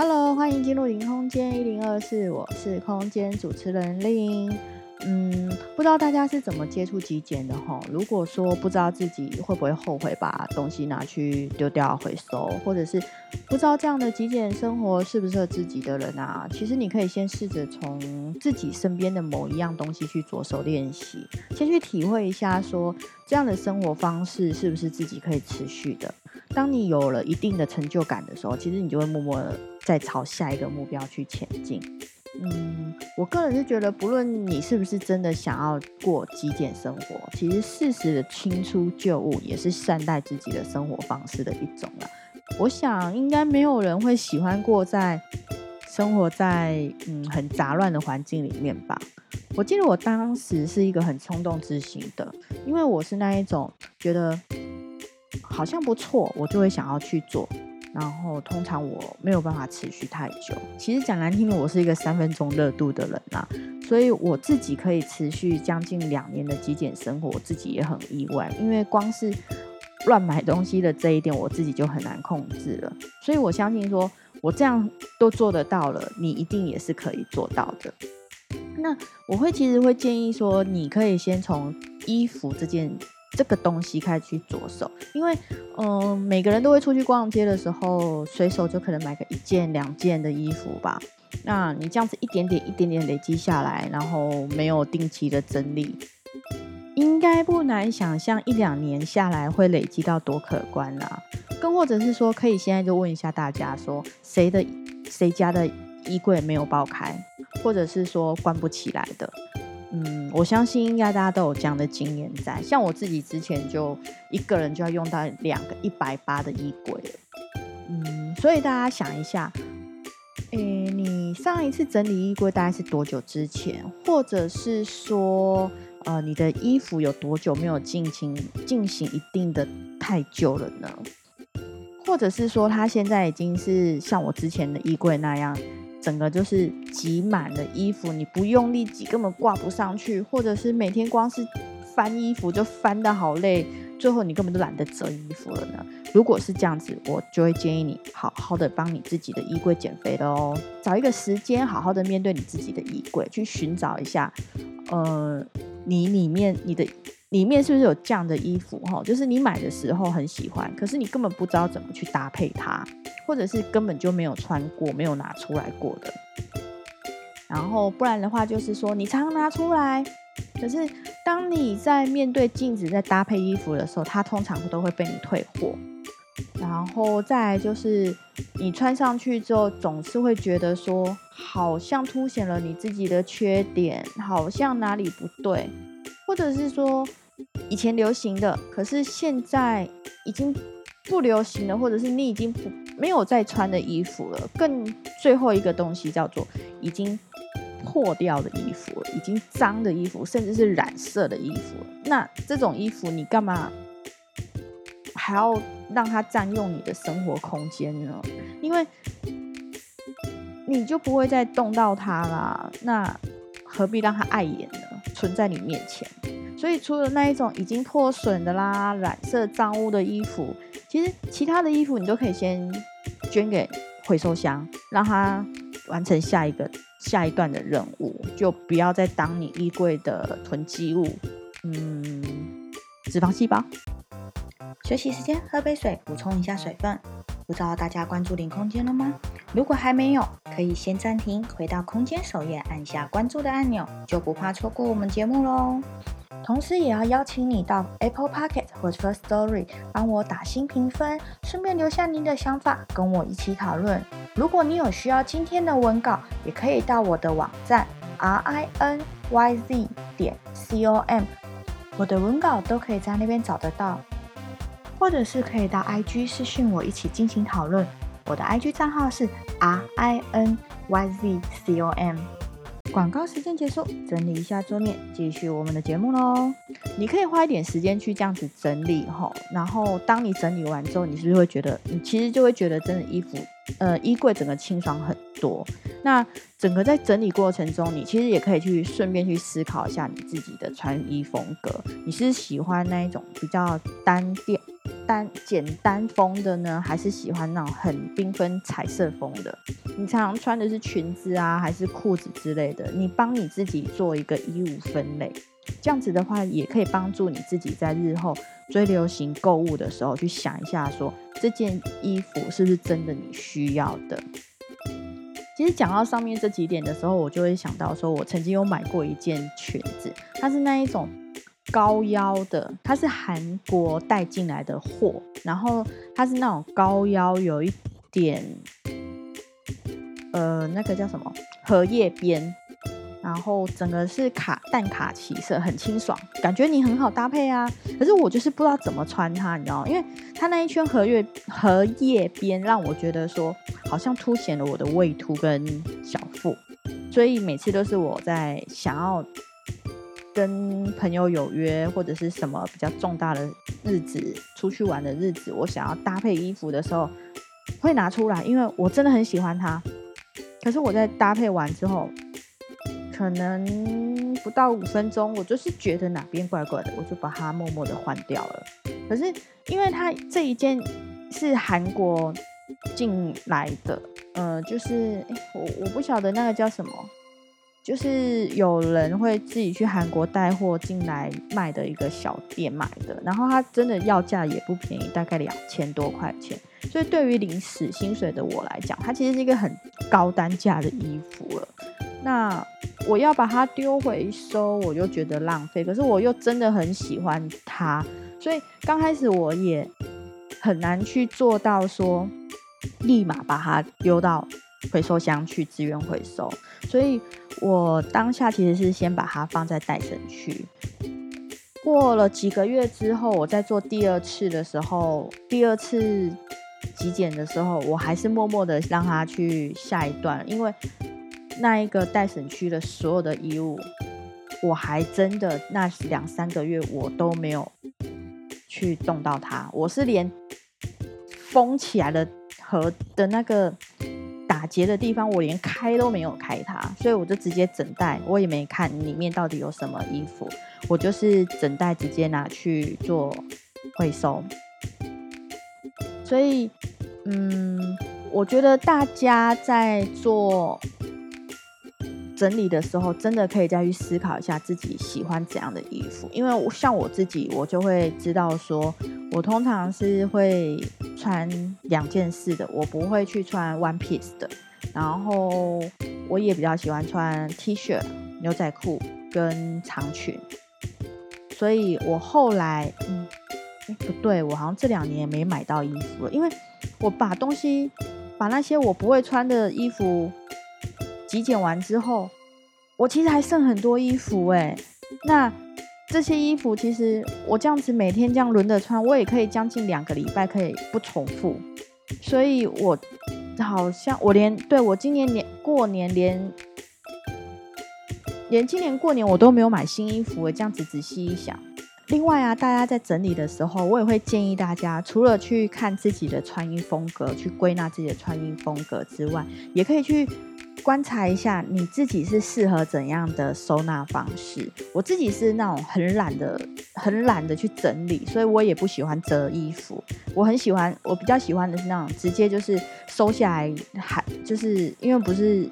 Hello，欢迎进入零空间一零二四，我是空间主持人令。嗯，不知道大家是怎么接触极简的哈？如果说不知道自己会不会后悔把东西拿去丢掉回收，或者是不知道这样的极简生活适不适合自己的人啊，其实你可以先试着从自己身边的某一样东西去着手练习，先去体会一下说这样的生活方式是不是自己可以持续的。当你有了一定的成就感的时候，其实你就会默默的在朝下一个目标去前进。嗯，我个人是觉得，不论你是不是真的想要过极简生活，其实适时的清出旧物也是善待自己的生活方式的一种了。我想，应该没有人会喜欢过在生活在嗯很杂乱的环境里面吧。我记得我当时是一个很冲动执行的，因为我是那一种觉得好像不错，我就会想要去做。然后通常我没有办法持续太久。其实讲难听的，我是一个三分钟热度的人啊，所以我自己可以持续将近两年的极简生活，我自己也很意外。因为光是乱买东西的这一点，我自己就很难控制了。所以我相信说，我这样都做得到了，你一定也是可以做到的。那我会其实会建议说，你可以先从衣服这件。这个东西开始去着手，因为嗯，每个人都会出去逛街的时候，随手就可能买个一件两件的衣服吧。那你这样子一点点一点点累积下来，然后没有定期的整理，应该不难想象一两年下来会累积到多可观啦。更或者是说，可以现在就问一下大家，说谁的谁家的衣柜没有爆开，或者是说关不起来的。嗯，我相信应该大家都有这样的经验在。像我自己之前就一个人就要用到两个一百八的衣柜。嗯，所以大家想一下，诶，你上一次整理衣柜大概是多久之前？或者是说，呃，你的衣服有多久没有进行进行一定的太旧了呢？或者是说，它现在已经是像我之前的衣柜那样？整个就是挤满了衣服，你不用力挤根本挂不上去，或者是每天光是翻衣服就翻的好累，最后你根本都懒得折衣服了呢。如果是这样子，我就会建议你好好的帮你自己的衣柜减肥了哦，找一个时间好好的面对你自己的衣柜，去寻找一下，呃，你里面你的。里面是不是有这样的衣服？哈，就是你买的时候很喜欢，可是你根本不知道怎么去搭配它，或者是根本就没有穿过、没有拿出来过的。然后不然的话，就是说你常拿出来，可是当你在面对镜子在搭配衣服的时候，它通常都会被你退货。然后再来就是你穿上去之后，总是会觉得说，好像凸显了你自己的缺点，好像哪里不对。或者是说以前流行的，可是现在已经不流行了，或者是你已经不没有再穿的衣服了。更最后一个东西叫做已经破掉的衣服，已经脏的衣服，甚至是染色的衣服。那这种衣服你干嘛还要让它占用你的生活空间呢？因为你就不会再动到它啦。那何必让它碍眼呢？存在你面前，所以除了那一种已经破损的啦、染色脏污的衣服，其实其他的衣服你都可以先捐给回收箱，让它完成下一个下一段的任务，就不要再当你衣柜的囤积物。嗯，脂肪细胞。休息时间，喝杯水，补充一下水分。不知道大家关注零空间了吗？如果还没有，可以先暂停，回到空间首页，按下关注的按钮，就不怕错过我们节目喽。同时，也要邀请你到 Apple Pocket 或者 First Story 帮我打新评分，顺便留下您的想法，跟我一起讨论。如果你有需要今天的文稿，也可以到我的网站 r i n y z 点 c o m，我的文稿都可以在那边找得到。或者是可以到 IG 私讯我一起进行讨论，我的 IG 账号是 R I N Y Z C O M。广告时间结束，整理一下桌面，继续我们的节目喽。你可以花一点时间去这样子整理哈，然后当你整理完之后，你是不是会觉得，你其实就会觉得真的衣服，呃，衣柜整个清爽很多。那整个在整理过程中，你其实也可以去顺便去思考一下你自己的穿衣风格，你是喜欢那一种比较单调。单简单风的呢，还是喜欢那种很缤纷彩色风的？你常常穿的是裙子啊，还是裤子之类的，你帮你自己做一个衣物分类，这样子的话，也可以帮助你自己在日后追流行购物的时候，去想一下说这件衣服是不是真的你需要的。其实讲到上面这几点的时候，我就会想到说，我曾经有买过一件裙子，它是那一种高腰的，它是韩国带进来的货，然后它是那种高腰，有一点。呃，那个叫什么荷叶边，然后整个是卡淡卡其色，很清爽，感觉你很好搭配啊。可是我就是不知道怎么穿它，你知道？因为它那一圈荷叶荷叶边让我觉得说，好像凸显了我的胃凸跟小腹，所以每次都是我在想要跟朋友有约或者是什么比较重大的日子出去玩的日子，我想要搭配衣服的时候，会拿出来，因为我真的很喜欢它。可是我在搭配完之后，可能不到五分钟，我就是觉得哪边怪怪的，我就把它默默的换掉了。可是因为它这一件是韩国进来的，呃，就是我我不晓得那个叫什么，就是有人会自己去韩国带货进来卖的一个小店买的，然后它真的要价也不便宜，大概两千多块钱。所以对于临时薪水的我来讲，它其实是一个很高单价的衣服了。那我要把它丢回收，我就觉得浪费。可是我又真的很喜欢它，所以刚开始我也很难去做到说立马把它丢到回收箱去资源回收。所以我当下其实是先把它放在待审区。过了几个月之后，我在做第二次的时候，第二次。极简的时候，我还是默默的让他去下一段，因为那一个待审区的所有的衣物，我还真的那两三个月我都没有去动到它，我是连封起来的盒的那个打结的地方，我连开都没有开它，所以我就直接整袋，我也没看里面到底有什么衣服，我就是整袋直接拿去做回收。所以，嗯，我觉得大家在做整理的时候，真的可以再去思考一下自己喜欢怎样的衣服。因为我像我自己，我就会知道说，我通常是会穿两件式的，我不会去穿 one piece 的。然后，我也比较喜欢穿 T 恤、牛仔裤跟长裙。所以我后来，嗯。不对，我好像这两年没买到衣服了，因为我把东西，把那些我不会穿的衣服极简完之后，我其实还剩很多衣服哎。那这些衣服其实我这样子每天这样轮着穿，我也可以将近两个礼拜可以不重复。所以我好像我连对我今年年过年连连今年过年我都没有买新衣服这样子仔细一想。另外啊，大家在整理的时候，我也会建议大家，除了去看自己的穿衣风格，去归纳自己的穿衣风格之外，也可以去观察一下你自己是适合怎样的收纳方式。我自己是那种很懒的，很懒的去整理，所以我也不喜欢折衣服。我很喜欢，我比较喜欢的是那种直接就是收下来，还就是因为不是。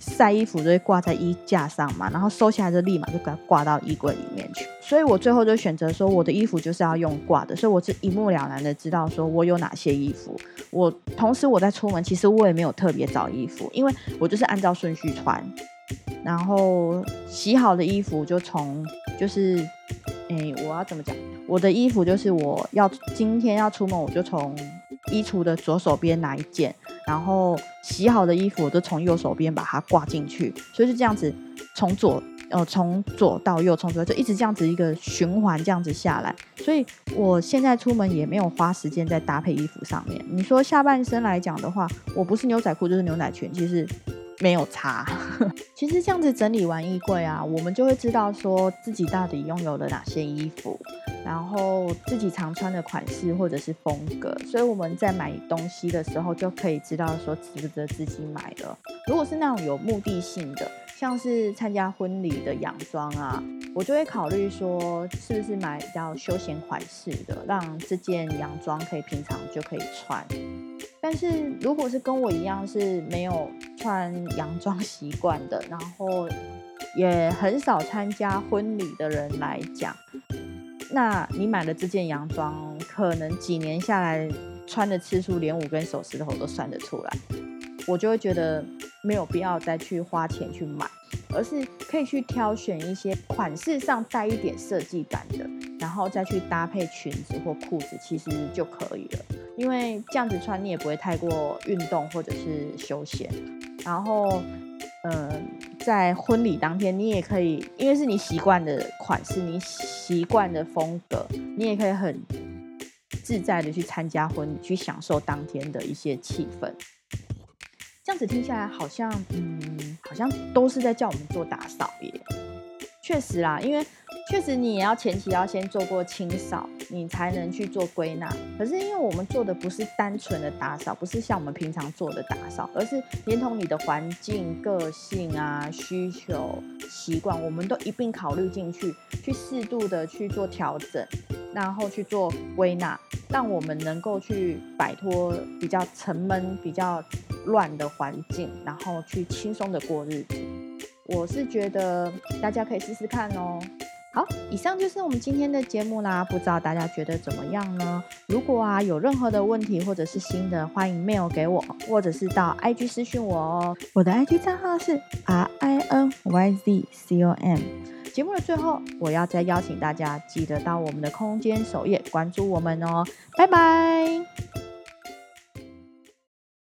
晒衣服就会挂在衣架上嘛，然后收下来就立马就给它挂到衣柜里面去。所以我最后就选择说，我的衣服就是要用挂的，所以我是一目了然的知道说我有哪些衣服。我同时我在出门，其实我也没有特别找衣服，因为我就是按照顺序穿。然后洗好的衣服就从就是，哎，我要怎么讲？我的衣服就是我要今天要出门，我就从衣橱的左手边拿一件。然后洗好的衣服，我就从右手边把它挂进去，所以是这样子，从左呃从左到右，从左就一直这样子一个循环这样子下来。所以我现在出门也没有花时间在搭配衣服上面。你说下半身来讲的话，我不是牛仔裤就是牛仔裙，其实没有差。其实这样子整理完衣柜啊，我们就会知道说自己到底拥有了哪些衣服。然后自己常穿的款式或者是风格，所以我们在买东西的时候就可以知道说值不值得自己买了。如果是那种有目的性的，像是参加婚礼的洋装啊，我就会考虑说是不是买比较休闲款式的，让这件洋装可以平常就可以穿。但是如果是跟我一样是没有穿洋装习惯的，然后也很少参加婚礼的人来讲，那你买了这件洋装，可能几年下来穿的次数连五根手指头都算得出来，我就会觉得没有必要再去花钱去买，而是可以去挑选一些款式上带一点设计感的，然后再去搭配裙子或裤子，其实就可以了。因为这样子穿你也不会太过运动或者是休闲，然后。嗯，在婚礼当天，你也可以，因为是你习惯的款式，你习惯的风格，你也可以很自在的去参加婚礼，去享受当天的一些气氛。这样子听下来，好像，嗯，好像都是在叫我们做打扫耶。确实啦，因为。确实，你也要前期要先做过清扫，你才能去做归纳。可是，因为我们做的不是单纯的打扫，不是像我们平常做的打扫，而是连同你的环境、个性啊、需求、习惯，我们都一并考虑进去，去适度的去做调整，然后去做归纳，让我们能够去摆脱比较沉闷、比较乱的环境，然后去轻松的过日子。我是觉得大家可以试试看哦。好，以上就是我们今天的节目啦，不知道大家觉得怎么样呢？如果啊有任何的问题或者是新的，欢迎 mail 给我，或者是到 IG 私讯我哦。我的 IG 账号是 R I N Y Z C O M。节目的最后，我要再邀请大家记得到我们的空间首页关注我们哦，拜拜。